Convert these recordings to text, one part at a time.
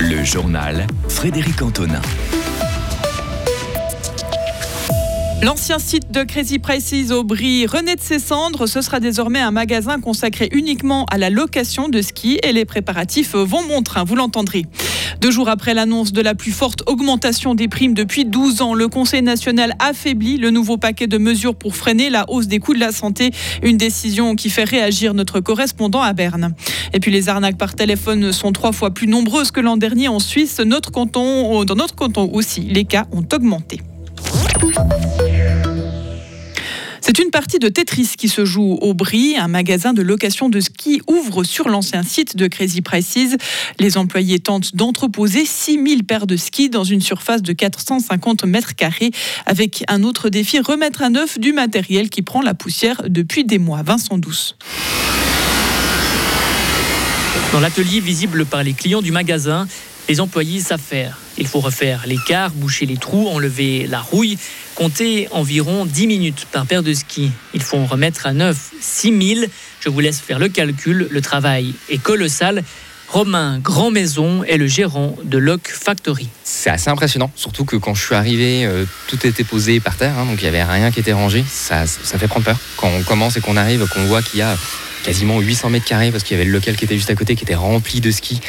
Le journal Frédéric Antonin. L'ancien site de Crazy Prices au Brie renaît de ses cendres. Ce sera désormais un magasin consacré uniquement à la location de ski et les préparatifs vont bon train, vous l'entendrez. Deux jours après l'annonce de la plus forte augmentation des primes depuis 12 ans, le Conseil national affaiblit le nouveau paquet de mesures pour freiner la hausse des coûts de la santé. Une décision qui fait réagir notre correspondant à Berne. Et puis les arnaques par téléphone sont trois fois plus nombreuses que l'an dernier en Suisse. Notre canton, dans notre canton aussi, les cas ont augmenté. C'est une partie de Tetris qui se joue au Brie. Un magasin de location de ski ouvre sur l'ancien site de Crazy Prices. Les employés tentent d'entreposer 6000 paires de skis dans une surface de 450 mètres carrés avec un autre défi, remettre à neuf du matériel qui prend la poussière depuis des mois. Vincent Douce. Dans l'atelier visible par les clients du magasin, les employés savent faire. Il faut refaire l'écart, boucher les trous, enlever la rouille. Comptez environ 10 minutes par paire de skis. Il faut en remettre à neuf 6000. Je vous laisse faire le calcul. Le travail est colossal. Romain Grand Maison est le gérant de Lock Factory. C'est assez impressionnant, surtout que quand je suis arrivé, euh, tout était posé par terre, hein, donc il n'y avait rien qui était rangé. Ça, ça fait prendre peur. Quand on commence et qu'on arrive, qu'on voit qu'il y a quasiment 800 mètres carrés parce qu'il y avait le local qui était juste à côté qui était rempli de ski.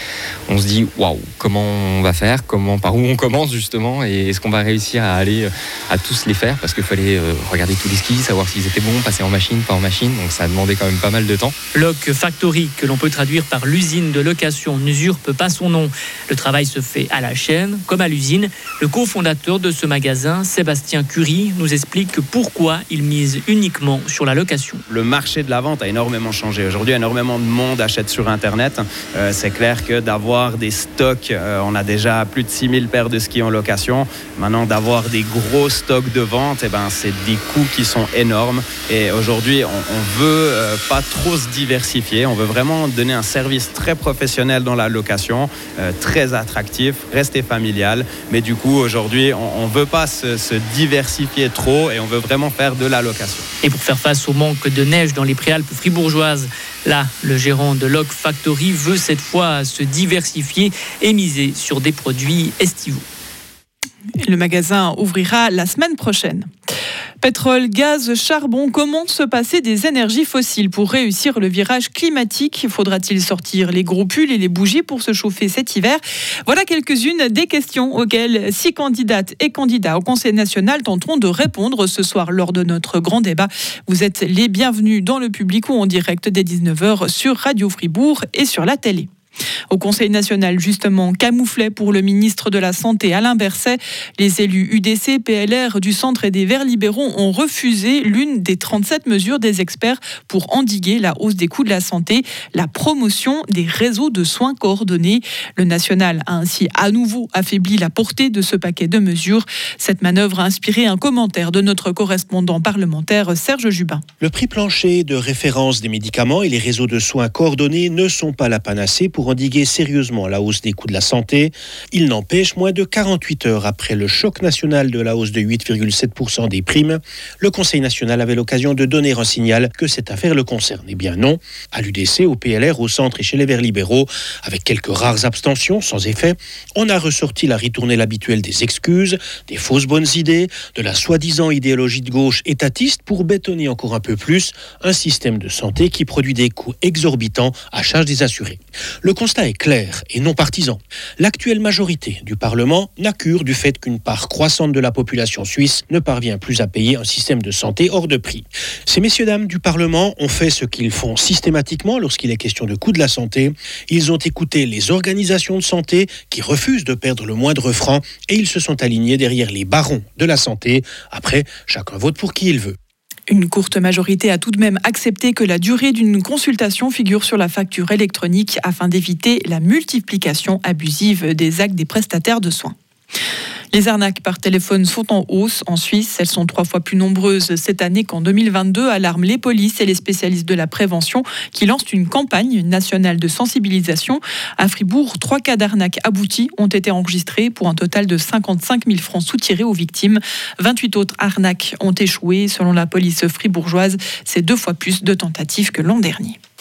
On se dit waouh, comment on va faire? Comment par où on commence justement? Et est-ce qu'on va réussir à aller euh, à tous les faire? Parce qu'il fallait euh, regarder tous les skis, savoir s'ils étaient bons, passer en machine, pas en machine. Donc ça a demandé quand même pas mal de temps. Lock Factory, que l'on peut traduire par l'usine de location, n'usurpe pas son nom. Le travail se fait à la chaîne, comme à l'usine. Le cofondateur de ce magasin, Sébastien Curie, nous explique pourquoi il mise uniquement sur la location. Le marché de la vente a énormément changé Aujourd'hui, énormément de monde achète sur Internet. Euh, c'est clair que d'avoir des stocks, euh, on a déjà plus de 6000 paires de skis en location. Maintenant, d'avoir des gros stocks de vente, eh ben, c'est des coûts qui sont énormes. Et aujourd'hui, on, ne veut euh, pas trop se diversifier. On veut vraiment donner un service très professionnel dans la location, très attractif, rester familial. Mais du coup, aujourd'hui, on ne veut pas se, se diversifier trop et on veut vraiment faire de la location. Et pour faire face au manque de neige dans les préalpes fribourgeoises, Là, le gérant de Lock Factory veut cette fois se diversifier et miser sur des produits estivaux. Le magasin ouvrira la semaine prochaine. Pétrole, gaz, charbon, comment se passer des énergies fossiles pour réussir le virage climatique? Faudra-t-il sortir les gros pulls et les bougies pour se chauffer cet hiver? Voilà quelques-unes des questions auxquelles six candidates et candidats au Conseil national tenteront de répondre ce soir lors de notre grand débat. Vous êtes les bienvenus dans le public ou en direct dès 19h sur Radio Fribourg et sur la télé. Au Conseil national, justement, camouflé pour le ministre de la Santé Alain Berset, les élus UDC, PLR du centre et des Verts libéraux ont refusé l'une des 37 mesures des experts pour endiguer la hausse des coûts de la santé, la promotion des réseaux de soins coordonnés. Le national a ainsi à nouveau affaibli la portée de ce paquet de mesures. Cette manœuvre a inspiré un commentaire de notre correspondant parlementaire Serge Jubin. Le prix plancher de référence des médicaments et les réseaux de soins coordonnés ne sont pas la panacée pour endiguer sérieusement la hausse des coûts de la santé. Il n'empêche, moins de 48 heures après le choc national de la hausse de 8,7% des primes, le Conseil national avait l'occasion de donner un signal que cette affaire le concerne. Eh bien non, à l'UDC, au PLR, au centre et chez les Verts libéraux, avec quelques rares abstentions sans effet, on a ressorti la ritournelle habituelle des excuses, des fausses bonnes idées, de la soi-disant idéologie de gauche étatiste pour bétonner encore un peu plus un système de santé qui produit des coûts exorbitants à charge des assurés. Le constat est clair et non partisan. L'actuelle majorité du Parlement n'accure du fait qu'une part croissante de la population suisse ne parvient plus à payer un système de santé hors de prix. Ces messieurs-dames du Parlement ont fait ce qu'ils font systématiquement lorsqu'il est question de coût de la santé. Ils ont écouté les organisations de santé qui refusent de perdre le moindre franc et ils se sont alignés derrière les barons de la santé. Après, chacun vote pour qui il veut. Une courte majorité a tout de même accepté que la durée d'une consultation figure sur la facture électronique afin d'éviter la multiplication abusive des actes des prestataires de soins. Les arnaques par téléphone sont en hausse en Suisse. Elles sont trois fois plus nombreuses cette année qu'en 2022, alarment les polices et les spécialistes de la prévention qui lancent une campagne nationale de sensibilisation. À Fribourg, trois cas d'arnaques aboutis ont été enregistrés pour un total de 55 000 francs soutirés aux victimes. 28 autres arnaques ont échoué. Selon la police fribourgeoise, c'est deux fois plus de tentatives que l'an dernier.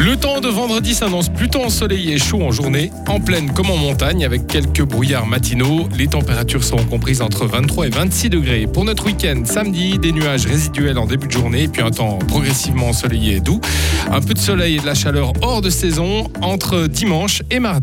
le temps de vendredi s'annonce plutôt ensoleillé et chaud en journée, en plaine comme en montagne, avec quelques brouillards matinaux. Les températures seront comprises entre 23 et 26 degrés. Pour notre week-end, samedi, des nuages résiduels en début de journée, puis un temps progressivement ensoleillé et doux. Un peu de soleil et de la chaleur hors de saison entre dimanche et mardi.